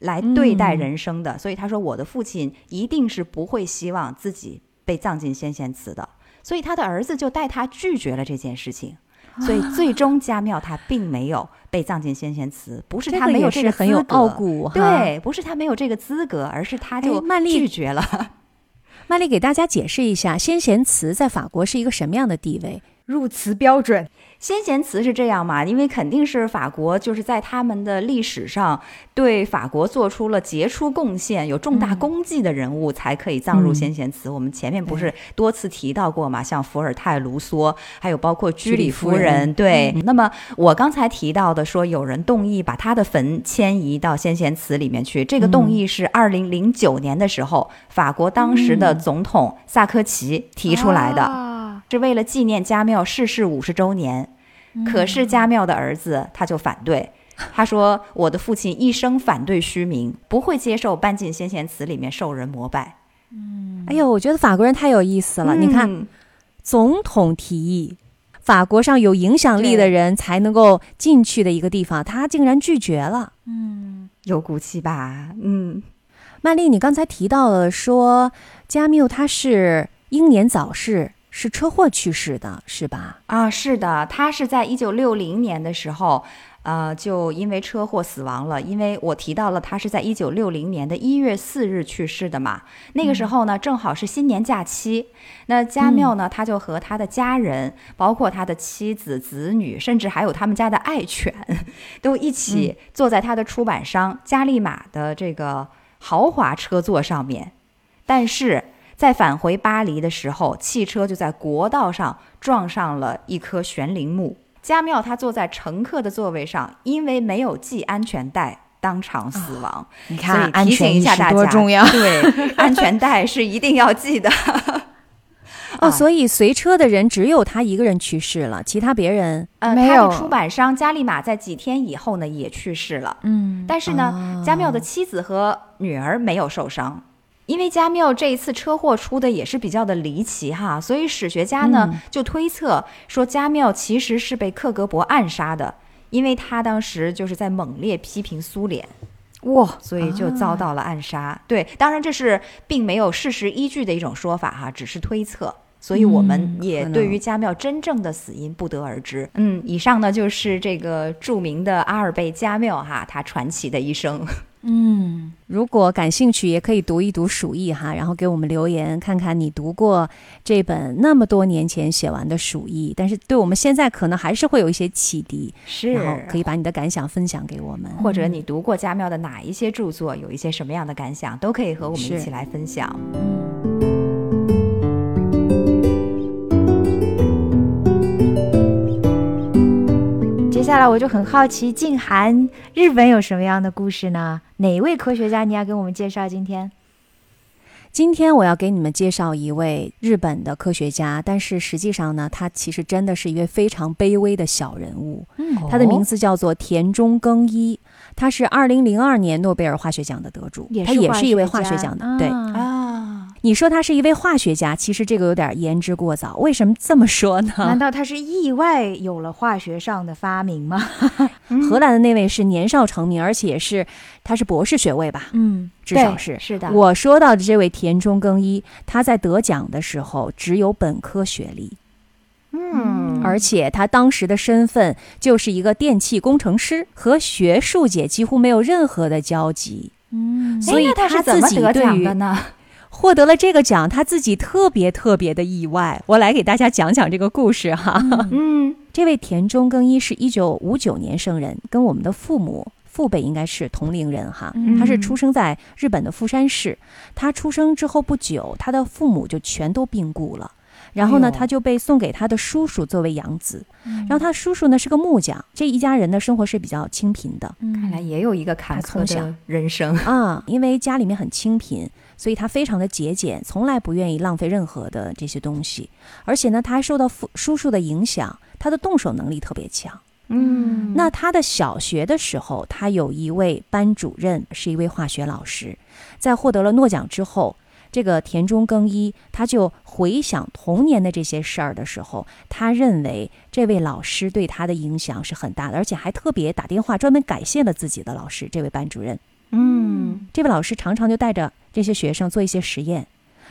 来对待人生的。所以他说，我的父亲一定是不会希望自己被葬进先贤祠的。所以他的儿子就带他拒绝了这件事情。所以最终加缪他并没有。”被葬进先贤祠，不是他没有这个很有傲骨，对，不是他没有这个资格，而是他就拒绝了。曼丽给大家解释一下，先贤祠在法国是一个什么样的地位？入祠标准。先贤祠是这样嘛？因为肯定是法国就是在他们的历史上对法国做出了杰出贡献、有重大功绩的人物才可以葬入先贤祠。我们前面不是多次提到过嘛？像伏尔泰、卢梭，还有包括居里夫人。对，那么我刚才提到的说有人动议把他的坟迁移到先贤祠里面去，这个动议是二零零九年的时候，法国当时的总统萨科齐提出来的。是为了纪念家庙逝世五十周年，可是家庙的儿子他就反对，他说：“我的父亲一生反对虚名，不会接受搬进先贤祠里面受人膜拜。”嗯，哎呦，我觉得法国人太有意思了。你看，总统提议，法国上有影响力的人才能够进去的一个地方，他竟然拒绝了。嗯，有骨气吧？嗯，曼丽，你刚才提到了说加缪他是英年早逝。是车祸去世的，是吧？啊，是的，他是在一九六零年的时候，呃，就因为车祸死亡了。因为我提到了他是在一九六零年的一月四日去世的嘛，那个时候呢，正好是新年假期。那加缪呢，他就和他的家人，包括他的妻子、子女，甚至还有他们家的爱犬，都一起坐在他的出版商加利玛的这个豪华车座上面，但是。在返回巴黎的时候，汽车就在国道上撞上了一棵悬铃木。加缪他坐在乘客的座位上，因为没有系安全带，当场死亡。你看，提醒一下大家，多重要 对，安全带是一定要系的。哦，所以随车的人只有他一个人去世了，其他别人呃，他的出版商加利玛在几天以后呢也去世了。嗯，但是呢，加缪的妻子和女儿没有受伤。因为加缪这一次车祸出的也是比较的离奇哈，所以史学家呢就推测说加缪其实是被克格勃暗杀的，因为他当时就是在猛烈批评苏联，哇，所以就遭到了暗杀。对，当然这是并没有事实依据的一种说法哈，只是推测，所以我们也对于加缪真正的死因不得而知。嗯，以上呢就是这个著名的阿尔贝加缪哈，他传奇的一生。嗯，如果感兴趣，也可以读一读《鼠疫》哈，然后给我们留言，看看你读过这本那么多年前写完的《鼠疫》，但是对我们现在可能还是会有一些启迪，是，然后可以把你的感想分享给我们，或者你读过家庙的哪一些著作，有一些什么样的感想，都可以和我们一起来分享。接下来我就很好奇，静涵，日本有什么样的故事呢？哪位科学家你要给我们介绍？今天，今天我要给你们介绍一位日本的科学家，但是实际上呢，他其实真的是一位非常卑微的小人物。嗯，他的名字叫做田中耕一，他是二零零二年诺贝尔化学奖的得主，他也是一位化学奖的，对啊。你说他是一位化学家，其实这个有点言之过早。为什么这么说呢？难道他是意外有了化学上的发明吗？荷兰的那位是年少成名，而且是他是博士学位吧？嗯，至少是是的。我说到的这位田中耕一，他在得奖的时候只有本科学历，嗯，而且他当时的身份就是一个电气工程师，和学术界几乎没有任何的交集。嗯，所以他是自己对于。获得了这个奖，他自己特别特别的意外。我来给大家讲讲这个故事哈。嗯，这位田中耕一是一九五九年生人，跟我们的父母父辈应该是同龄人哈。他是出生在日本的富山市。他出生之后不久，他的父母就全都病故了。然后呢，他就被送给他的叔叔作为养子。然后他叔叔呢是个木匠，这一家人的生活是比较清贫的。看来也有一个坎坷的人生啊，因为家里面很清贫。所以他非常的节俭，从来不愿意浪费任何的这些东西，而且呢，他还受到父叔叔的影响，他的动手能力特别强。嗯，那他的小学的时候，他有一位班主任是一位化学老师，在获得了诺奖之后，这个田中耕一他就回想童年的这些事儿的时候，他认为这位老师对他的影响是很大的，而且还特别打电话专门感谢了自己的老师，这位班主任。嗯，这位老师常常就带着这些学生做一些实验，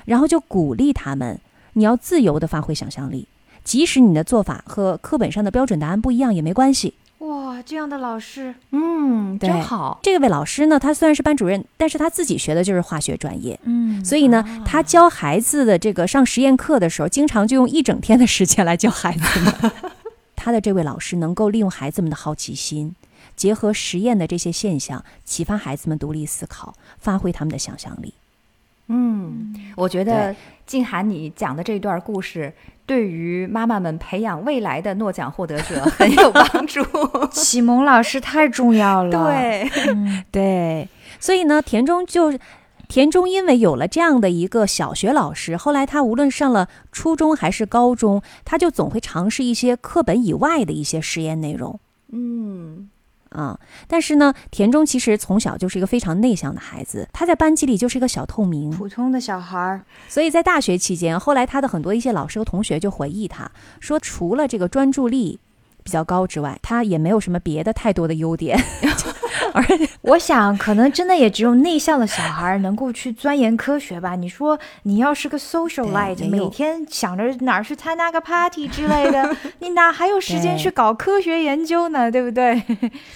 然后就鼓励他们，你要自由的发挥想象力，即使你的做法和课本上的标准答案不一样也没关系。哇，这样的老师，嗯，真好。这位老师呢，他虽然是班主任，但是他自己学的就是化学专业，嗯所以呢，他教孩子的这个上实验课的时候，经常就用一整天的时间来教孩子们。他的这位老师能够利用孩子们的好奇心，结合实验的这些现象，启发孩子们独立思考，发挥他们的想象力。嗯，我觉得静涵你讲的这段故事，对于妈妈们培养未来的诺奖获得者 很有帮助。启蒙老师太重要了。，对，对，所以呢，田中就田中因为有了这样的一个小学老师，后来他无论上了初中还是高中，他就总会尝试一些课本以外的一些实验内容。嗯啊、但是呢，田中其实从小就是一个非常内向的孩子，他在班级里就是一个小透明，普通的小孩儿，所以在大学期间，后来他的很多一些老师和同学就回忆他说，除了这个专注力比较高之外，他也没有什么别的太多的优点。我想可能真的也只有内向的小孩儿能够去钻研科学吧。你说你要是个 socialite，每天想着哪儿去参加个 party 之类的，你哪还有时间去搞科学研究呢？对不对？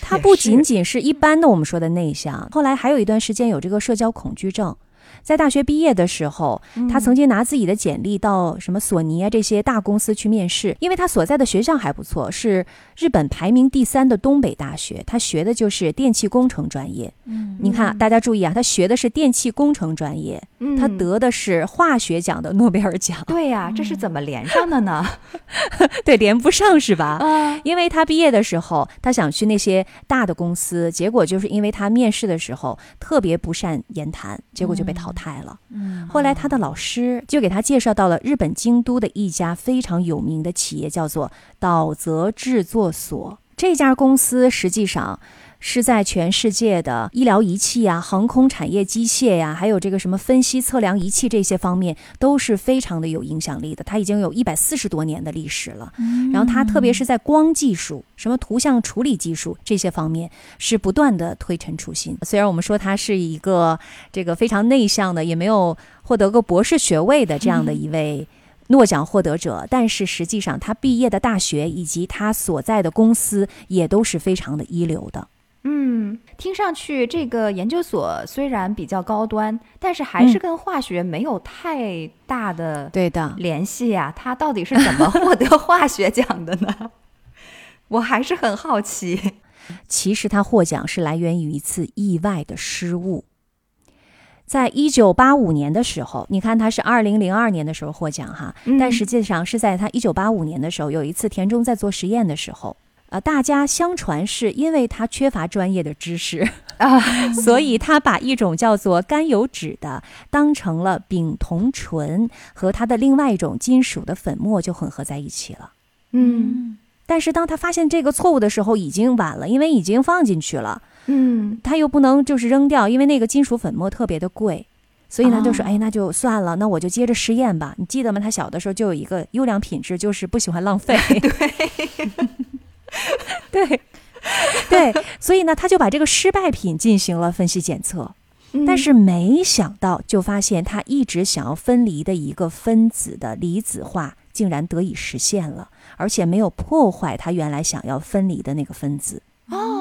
他不仅仅是一般的我们说的内向，后来还有一段时间有这个社交恐惧症。在大学毕业的时候，他曾经拿自己的简历到什么索尼啊这些大公司去面试，因为他所在的学校还不错，是日本排名第三的东北大学，他学的就是电气工程专业。嗯，你看，大家注意啊，他学的是电气工程专业，嗯他得的是化学奖的诺贝尔奖。对呀、这是怎么连上的呢？对，连不上是吧？啊，因为他毕业的时候，他想去那些大的公司，结果就是因为他面试的时候特别不善言谈，结果就被淘汰了。嗯后来他的老师就给他介绍到了日本京都的一家非常有名的企业，叫做岛泽制作所。这家公司实际上是在全世界的医疗仪器呀、航空产业机械呀，还有这个什么分析测量仪器这些方面都是非常的有影响力的。它已经有一百四十多年的历史了。然后它特别是在光技术、什么图像处理技术这些方面是不断的推陈出新。虽然我们说他是一个这个非常内向的，也没有获得过博士学位的这样的一位。诺奖获得者，但是实际上他毕业的大学以及他所在的公司也都是非常的一流的。嗯，听上去这个研究所虽然比较高端，但是还是跟化学没有太大的对的，联系呀、他到底是怎么 获得化学奖的呢？我还是很好奇。其实他获奖是来源于一次意外的失误。在一九八五年的时候，你看他是二零零二年的时候获奖哈，但实际上是在他一九八五年的时候，有一次田中在做实验的时候，呃，大家相传是因为他缺乏专业的知识啊，所以他把一种叫做甘油酯的当成了丙酮醇和它的另外一种金属的粉末就混合在一起了。嗯但是当他发现这个错误的时候，已经晚了，因为已经放进去了。嗯他又不能就是扔掉，因为那个金属粉末特别的贵，所以呢就说，哦哎，那就算了，那我就接着实验吧。你记得吗？他小的时候就有一个优良品质，就是不喜欢浪费。对，对，对，所以呢，他就把这个失败品进行了分析检测，嗯但是没想到，就发现他一直想要分离的一个分子的离子化竟然得以实现了，而且没有破坏他原来想要分离的那个分子。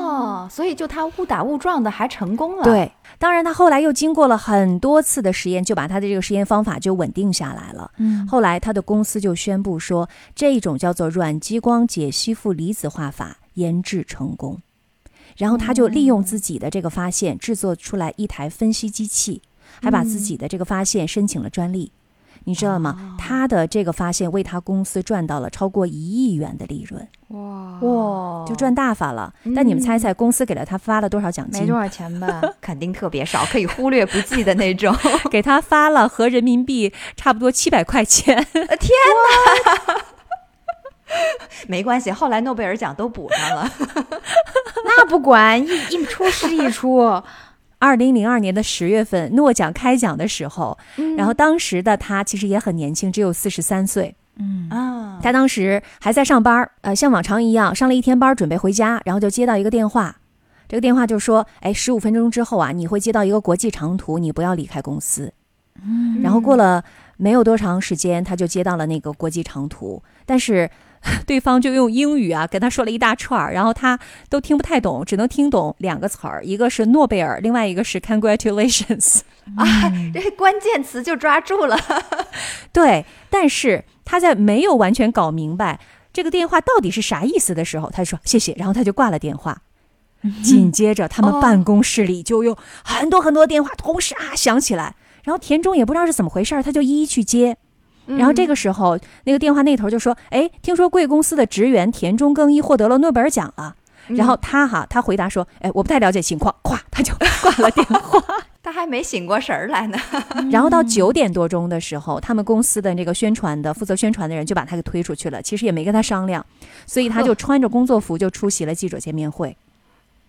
哦，所以就他误打误撞的还成功了。，对，当然他后来又经过了很多次的实验，就把他的这个实验方法就稳定下来了。嗯后来他的公司就宣布说，这种叫做软激光解析负离子化法研制成功。然后他就利用自己的这个发现，制作出来一台分析机器，还把自己的这个发现申请了专利。你知道吗？他的这个发现为他公司赚到了超过一亿元的利润，哇哇，就赚大发了。但你们猜猜，公司给了他发了多少奖金？没多少钱吧？肯定特别少，可以忽略不计的那种。给他发了合人民币差不多七百块钱。天哪 没关系，后来诺贝尔奖都补上了。那不管，一一出是一出。二零零二年的十月份，诺奖开奖的时候，然后当时的他其实也很年轻，只有四十三岁。嗯啊，他当时还在上班儿，呃，像往常一样上了一天班，准备回家，然后就接到一个电话。这个电话就说：“哎，十五分钟之后啊，你会接到一个国际长途，你不要离开公司。”然后过了没有多长时间，他就接到了那个国际长途，但是 对方就用英语啊跟他说了一大串儿，然后他都听不太懂，只能听懂两个词儿，一个是诺贝尔，另外一个是 congratulations 啊，这关键词就抓住了。对，但是他在没有完全搞明白这个电话到底是啥意思的时候，他就说谢谢，然后他就挂了电话。紧接着，他们办公室里就有很多很多电话同时啊响起来。然后田中也不知道是怎么回事他就一一去接。然后这个时候，那个电话那头就说：“哎，听说贵公司的职员田中更一获得了诺贝尔奖了。”然后他哈，他回答说：“哎，我不太了解情况。”咵，他就挂了电话。他还没醒过神儿来呢。然后到九点多钟的时候，他们公司的那个宣传的负责宣传的人就把他给推出去了。其实也没跟他商量，所以他就穿着工作服就出席了记者见面会。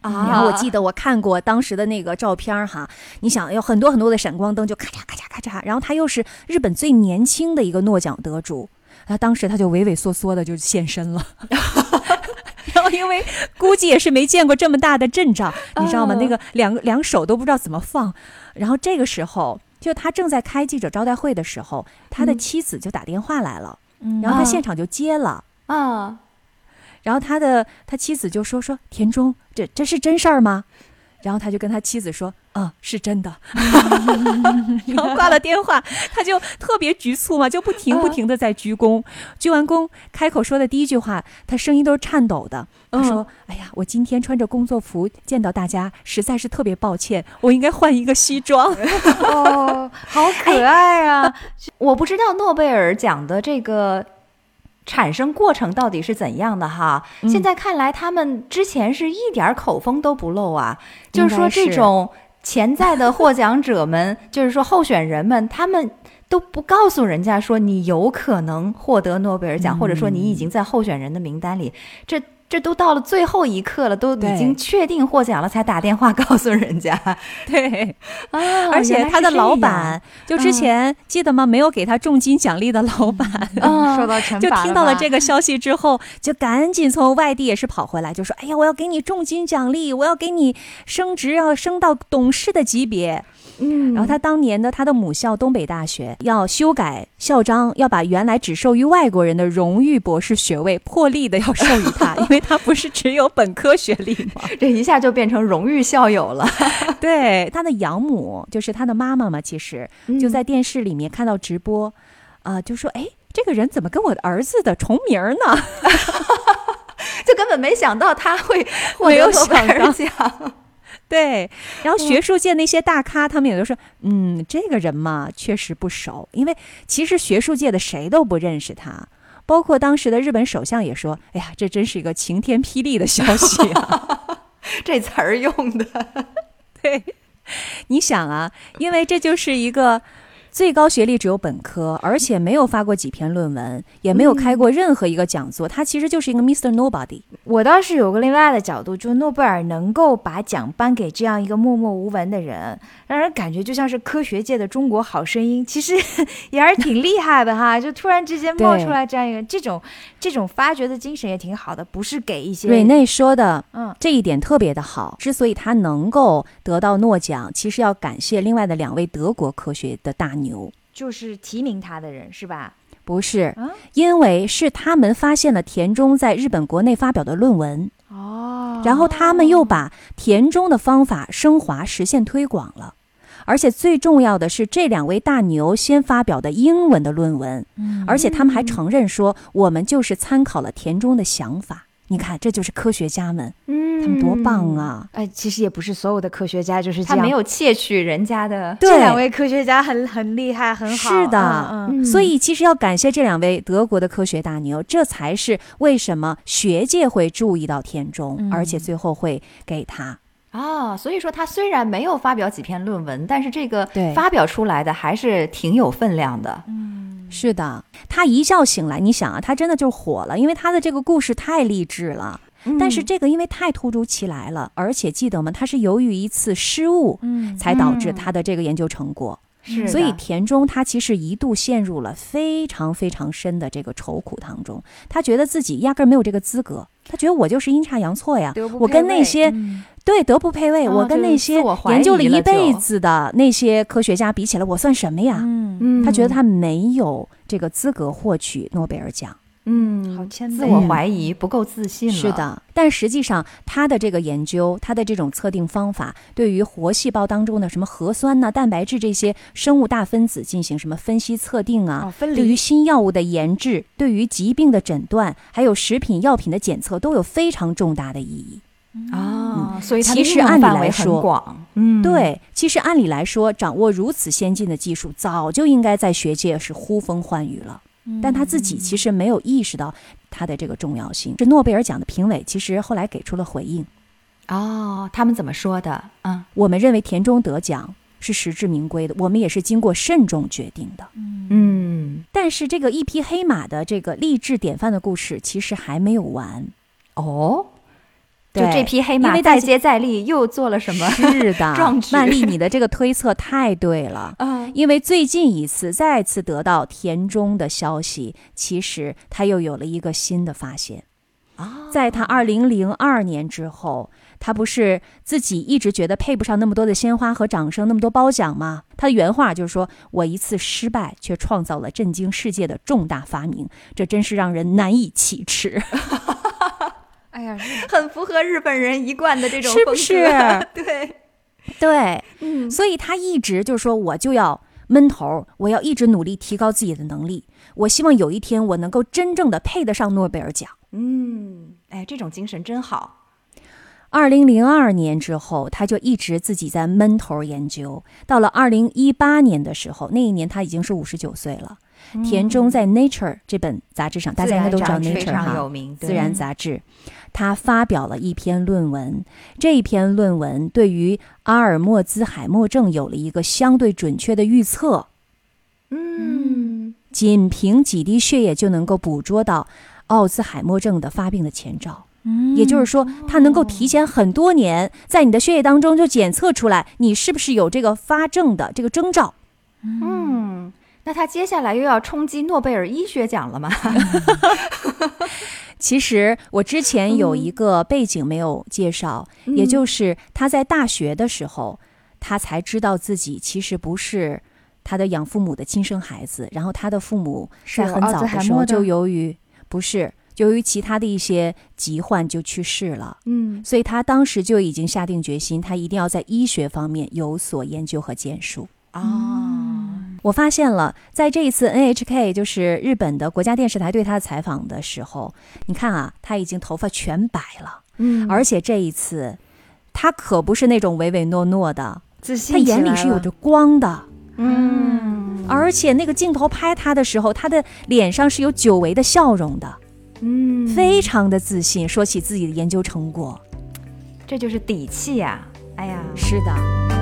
啊！然后我记得我看过当时的那个照片哈，你想有很多很多的闪光灯，就咔嚓咔嚓咔嚓。然后他又是日本最年轻的一个诺奖得主，他当时他就畏畏缩缩的就现身了。然后因为估计也是没见过这么大的阵仗，你知道吗？那个两两手都不知道怎么放。然后这个时候，就他正在开记者招待会的时候，他的妻子就打电话来了，然后他现场就接了啊。然后他的他妻子就说：“说田中，这这是真事儿吗？”然后他就跟他妻子说：“嗯，是真的。”然后挂了电话，他就特别局促嘛，就不停不停的在鞠躬。鞠完躬，开口说的第一句话，他声音都是颤抖的。他说：“哎呀，我今天穿着工作服见到大家，实在是特别抱歉，我应该换一个西装。”哦，好可爱啊！我不知道诺贝尔奖的这个。产生过程到底是怎样的哈？现在看来，他们之前是一点口风都不漏啊。就是说，这种潜在的获奖者们，就是说候选人们，他们都不告诉人家说你有可能获得诺贝尔奖，或者说你已经在候选人的名单里。这。这都到了最后一刻了，都已经确定获奖了，才打电话告诉人家。对，啊，而且他的老板就之前记得吗？没有给他重金奖励的老板，受到惩罚就听到了这个消息之后，就赶紧从外地也是跑回来，就说：“哎呀，我要给你重金奖励，我要给你升职，要升到董事的级别。”嗯，然后他当年的他的母校东北大学要修改校章，要把原来只授予外国人的荣誉博士学位破例的要授予他，因为他不是只有本科学历吗？这一下就变成荣誉校友了。对，他的养母就是他的妈妈嘛，其实就在电视里面看到直播，啊，就说：“哎，这个人怎么跟我的儿子的重名呢？” 就根本没想到他会。对，然后学术界那些大咖，他们也都说，嗯，这个人嘛，确实不熟，因为其实学术界的谁都不认识他，包括当时的日本首相也说，哎呀，这真是一个晴天霹雳的消息啊，这词儿用的，对，你想啊，因为这就是一个。最高学历只有本科，而且没有发过几篇论文，也没有开过任何一个讲座。他其实就是一个 Mr. Nobody。我倒是有个另外的角度，就诺贝尔能够把奖颁给这样一个默默无闻的人，让人感觉就像是科学界的中国好声音，其实 也还是挺厉害的哈。就突然之间冒出来这样一个，这种这种发掘的精神也挺好的，不是给一些。瑞内说的，嗯，这一点特别的好。之所以他能够得到诺奖，其实要感谢另外的两位德国科学的大。牛。就是提名他的人是吧？不是，因为是他们发现了田中在日本国内发表的论文。哦，然后他们又把田中的方法升华实现推广了，而且最重要的是这两位大牛先发表的英文的论文，而且他们还承认说我们就是参考了田中的想法。你看，这就是科学家们，嗯，他们多棒啊！哎，其实也不是所有的科学家就是这样，他没有窃取人家的。这两位科学家很很厉害，很好。是的，所以其实要感谢这两位德国的科学大牛，这才是为什么学界会注意到田中，而且最后会给他。啊，所以说他虽然没有发表几篇论文，但是这个发表出来的还是挺有分量的。嗯。是的，他一觉醒来，你想啊，他真的就火了，因为他的这个故事太励志了。但是这个因为太突如其来了，而且记得吗？他是由于一次失误，嗯，才导致他的这个研究成果。是，所以田中他其实一度陷入了非常非常深的这个愁苦当中。他觉得自己压根儿没有这个资格，他觉得我就是阴差阳错呀，我跟那些。对，德不配位。啊我跟那些研究了一辈子的那些科学家比起来，我算什么呀？嗯，嗯他觉得他没有这个资格获取诺贝尔奖。嗯好谦卑自我怀疑，不够自信了。是，的，但实际上他的这个研究，他的这种测定方法，对于活细胞当中的什么核酸呐、蛋白质这些生物大分子进行什么分析测定啊，哦，分对于，新药物的研制，对于疾病的诊断，还有食品药品的检测，都有非常重大的意义。啊，所以其实按理来说广。嗯，对，其实按理来说，掌握如此先进的技术，早就应该在学界是呼风唤雨了。但他自己其实没有意识到它的这个重要性。这诺贝尔奖的评委其实后来给出了回应，哦，他们怎么说的？嗯我们认为田中得奖是实至名归的，我们也是经过慎重决定的。嗯，但是这个一匹黑马的这个励志典范的故事其实还没有完。哦，就对这匹黑因马再接再厉，又做了什么？是的 壮，举曼丽，你的这个推测太对了。啊因为最近一次再次得到田中的消息，其实他又有了一个新的发现。啊，在他二零零二年之后，他不是自己一直觉得配不上那么多的鲜花和掌声，那么多褒奖吗？他的原话就是说：“我一次失败，却创造了震惊世界的重大发明，这真是让人难以启齿。哎呀，很符合日本人一贯的这种风格是 对，”对，嗯所以他一直就是说，我就要闷头，我要一直努力提高自己的能力。我希望有一天我能够真正的配得上诺贝尔奖。嗯，哎，这种精神真好。二零零二年之后，他就一直自己在闷头研究。到了二零一八年的时候，那一年他已经是五十九岁了。田中在《Nature》这本杂志上，大家应该都知道《Nature》哈，自然杂志，他发表了一篇论文。这一篇论文对于阿尔默兹海默症有了一个相对准确的预测，嗯，仅凭几滴血液就能够捕捉到奥兹海默症的发病的前兆。嗯也就是说，它能够提前很多年，在你的血液当中就检测出来你是不是有这个发症的这个征兆。嗯，那他接下来又要冲击诺贝尔医学奖了吗？其实我之前有一个背景没有介绍，也就是他在大学的时候，他才知道自己其实不是他的养父母的亲生孩子，然后他的父母是很早的时候就由于不是。由于其他的一些疾患就去世了，嗯所以他当时就已经下定决心，他一定要在医学方面有所研究和建树。啊，我发现了，在这一次 NHK 就是日本的国家电视台对他的采访的时候，你看啊，他已经头发全白了，嗯。而且这一次他可不是那种唯唯诺诺的，自信他眼里是有着光的，嗯。而且那个镜头拍他的时候，他的脸上是有久违的笑容的，嗯，非常的自信，说起自己的研究成果。这就是底气呀、哎呀，是的。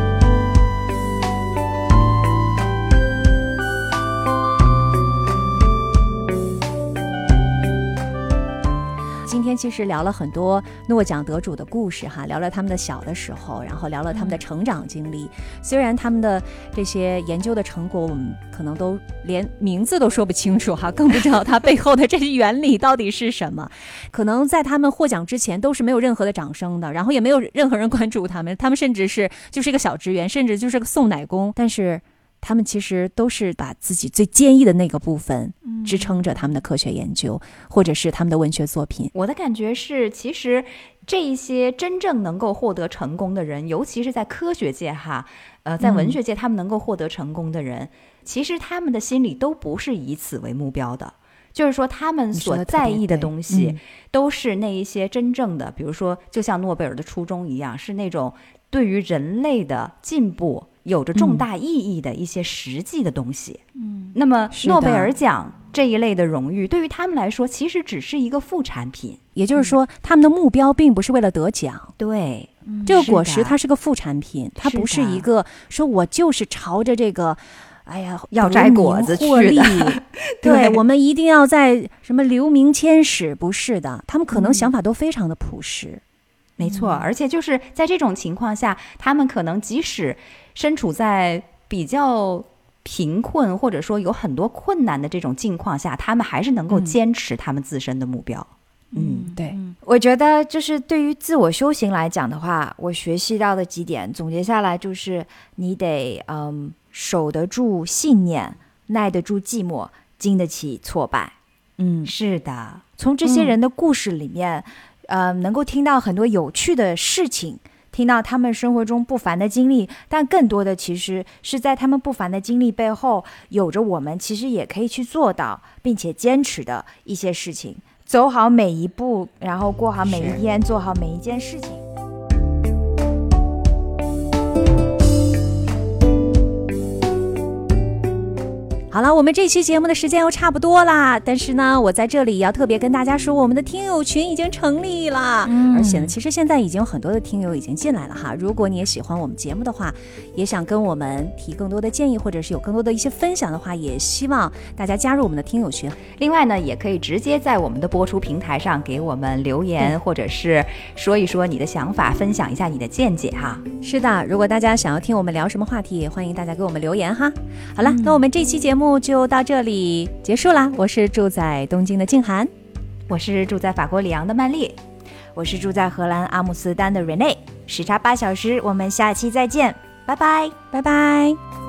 今天其实聊了很多诺奖得主的故事哈，聊了他们的小的时候，然后聊了他们的成长经历。虽然他们的这些研究的成果，我们可能都连名字都说不清楚哈，更不知道它背后的这些原理到底是什么。可能在他们获奖之前都是没有任何的掌声的，然后也没有任何人关注他们，他们甚至是就是一个小职员，甚至就是个送奶工，但是他们其实都是把自己最坚毅的那个部分支撑着他们的科学研究，或者是他们的文学作品。我的感觉是，其实这一些真正能够获得成功的人，尤其是在科学界哈，呃，在文学界他们能够获得成功的人，其实他们的心里都不是以此为目标的。就是说，他们所在意的东西，嗯都是那一些真正的，比如说，就像诺贝尔的初衷一样，是那种对于人类的进步有着重大意义的一些实际的东西。嗯，那么诺贝尔奖这一类的荣誉，对于他们来说，其实只是一个副产品。也就是说，他们的目标并不是为了得奖，对，这个果实它是个副产品，它不是一个说我就是朝着这个。哎呀，要摘果子去的，对对。我们一定要在什么留名千史？不是的，他们可能嗯。想法都非常的朴实。没错，而且就是在这种情况下，他们可能即使身处在比较贫困或者说有很多困难的这种境况下，他们还是能够嗯。坚持他们自身的目标。嗯，对，我觉得就是对于自我修行来讲的话，我学习到的几点总结下来就是，你得嗯守得住信念，耐得住寂寞，经得起挫败。嗯是的，从这些人的故事里面，呃，能够听到很多有趣的事情，听到他们生活中不凡的经历，但更多的其实是在他们不凡的经历背后，有着我们其实也可以去做到，并且坚持的一些事情，走好每一步，然后过好每一天，做好每一件事情。好了，我们这期节目的时间又差不多啦。但是呢，我在这里要特别跟大家说，我们的听友群已经成立了，嗯而且呢，其实现在已经有很多的听友已经进来了哈。如果你也喜欢我们节目的话，也想跟我们提更多的建议，或者是有更多的一些分享的话，也希望大家加入我们的听友群。另外呢，也可以直接在我们的播出平台上给我们留言，或者是说一说你的想法，分享一下你的见解哈。是的，如果大家想要听我们聊什么话题，也欢迎大家给我们留言哈。好了，那我们这期节目就到这里结束啦。我是住在东京的静涵，我是住在法国里昂的曼丽，我是住在荷兰阿姆斯丹的 Rene，时差八小时，我们下期再见，拜拜。拜拜。